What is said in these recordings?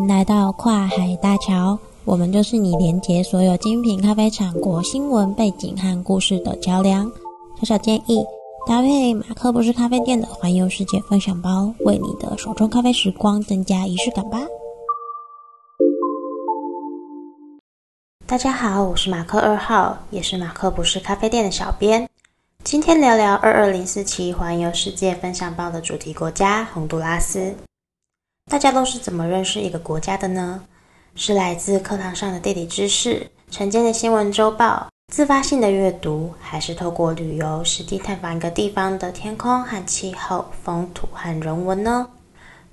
迎来到跨海大桥，我们就是你连接所有精品咖啡产国新闻背景和故事的桥梁。小小建议，搭配马克不是咖啡店的环游世界分享包，为你的手中咖啡时光增加仪式感吧。大家好，我是马克二号，也是马克不是咖啡店的小编。今天聊聊二二零四期环游世界分享包的主题国家——洪都拉斯。大家都是怎么认识一个国家的呢？是来自课堂上的地理知识、晨间的新闻周报、自发性的阅读，还是透过旅游实地探访一个地方的天空和气候、风土和人文呢？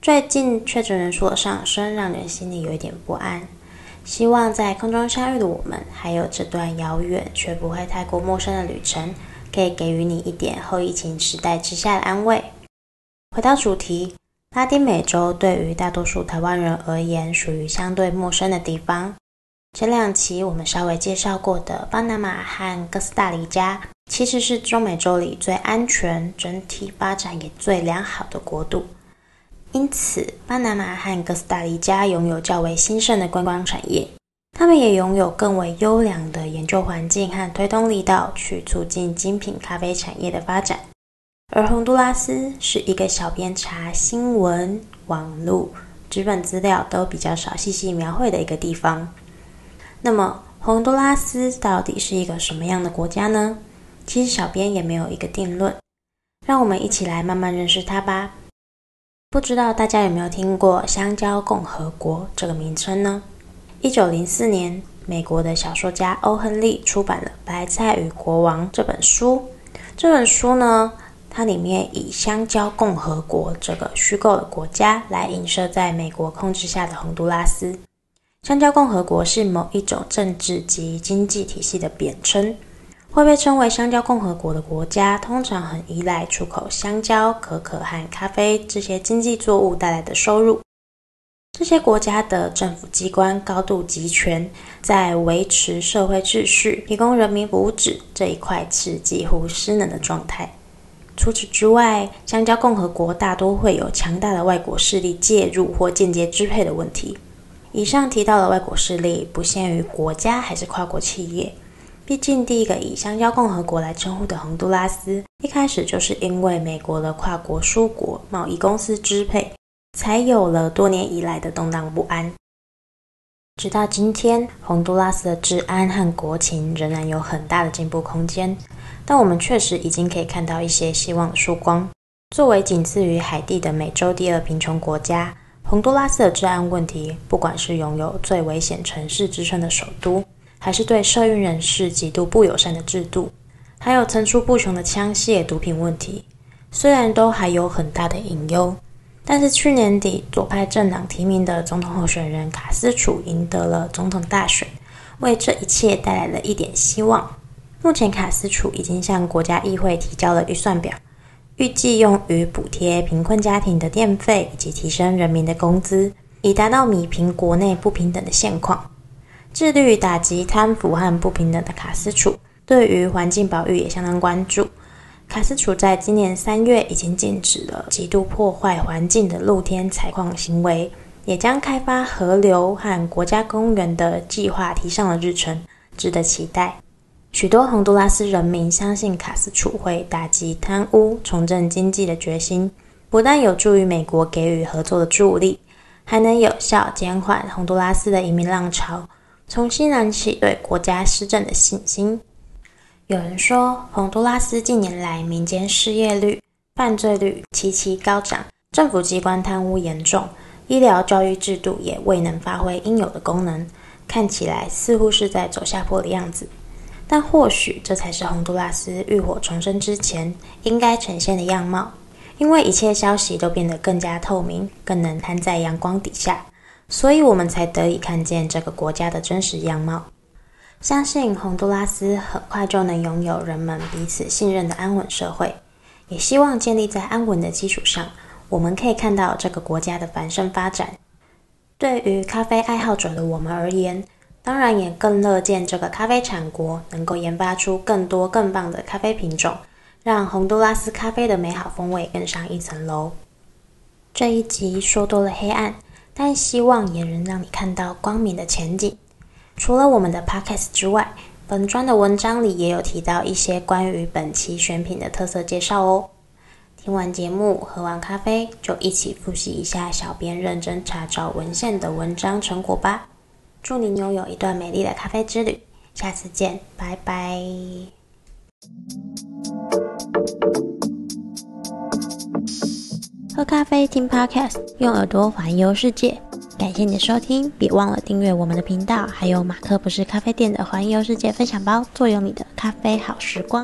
最近确诊人数的上升，让人心里有一点不安。希望在空中相遇的我们，还有这段遥远却不会太过陌生的旅程，可以给予你一点后疫情时代之下的安慰。回到主题。拉丁美洲对于大多数台湾人而言，属于相对陌生的地方。前两期我们稍微介绍过的巴拿马和哥斯达黎加，其实是中美洲里最安全、整体发展也最良好的国度。因此，巴拿马和哥斯达黎加拥有较为兴盛的观光产业，他们也拥有更为优良的研究环境和推动力道，去促进精品咖啡产业的发展。而洪都拉斯是一个小编查新闻、网络、纸本资料都比较少细细描绘的一个地方。那么，洪都拉斯到底是一个什么样的国家呢？其实小编也没有一个定论，让我们一起来慢慢认识它吧。不知道大家有没有听过“香蕉共和国”这个名称呢？一九零四年，美国的小说家欧·亨利出版了《白菜与国王》这本书。这本书呢，它里面以香蕉共和国这个虚构的国家来映射在美国控制下的洪都拉斯。香蕉共和国是某一种政治及经济体系的贬称，会被称为香蕉共和国的国家，通常很依赖出口香蕉、可可和咖啡这些经济作物带来的收入。这些国家的政府机关高度集权，在维持社会秩序、提供人民福祉这一块是几乎失能的状态。除此之外，香蕉共和国大多会有强大的外国势力介入或间接支配的问题。以上提到的外国势力不限于国家还是跨国企业，毕竟第一个以香蕉共和国来称呼的洪都拉斯，一开始就是因为美国的跨国蔬果贸易公司支配，才有了多年以来的动荡不安。直到今天，洪都拉斯的治安和国情仍然有很大的进步空间。但我们确实已经可以看到一些希望的曙光。作为仅次于海地的美洲第二贫穷国家，洪都拉斯的治安问题，不管是拥有最危险城市之称的首都，还是对社运人士极度不友善的制度，还有层出不穷的枪械、毒品问题，虽然都还有很大的隐忧，但是去年底左派政党提名的总统候选人卡斯楚赢得了总统大选，为这一切带来了一点希望。目前，卡斯楚已经向国家议会提交了预算表，预计用于补贴贫困家庭的电费以及提升人民的工资，以达到弭平国内不平等的现况。致力于打击贪腐和不平等的卡斯楚，对于环境保育也相当关注。卡斯楚在今年三月已经禁止了极度破坏环境的露天采矿行为，也将开发河流和国家公园的计划提上了日程，值得期待。许多洪都拉斯人民相信卡斯楚会打击贪污、重振经济的决心，不但有助于美国给予合作的助力，还能有效减缓洪都拉斯的移民浪潮，重新燃起对国家施政的信心。有人说，洪都拉斯近年来民间失业率、犯罪率齐齐高涨，政府机关贪污严重，医疗教育制度也未能发挥应有的功能，看起来似乎是在走下坡的样子。但或许这才是洪都拉斯浴火重生之前应该呈现的样貌，因为一切消息都变得更加透明，更能摊在阳光底下，所以我们才得以看见这个国家的真实样貌。相信洪都拉斯很快就能拥有人们彼此信任的安稳社会，也希望建立在安稳的基础上，我们可以看到这个国家的繁盛发展。对于咖啡爱好者的我们而言，当然也更乐见这个咖啡产国能够研发出更多更棒的咖啡品种，让洪都拉斯咖啡的美好风味更上一层楼。这一集说多了黑暗，但希望也能让你看到光明的前景。除了我们的 Podcast 之外，本专的文章里也有提到一些关于本期选品的特色介绍哦。听完节目，喝完咖啡，就一起复习一下小编认真查找文献的文章成果吧。祝您拥有一段美丽的咖啡之旅，下次见，拜拜。喝咖啡，听 Podcast，用耳朵环游世界。感谢你的收听，别忘了订阅我们的频道，还有马克不是咖啡店的环游世界分享包，坐拥你的咖啡好时光。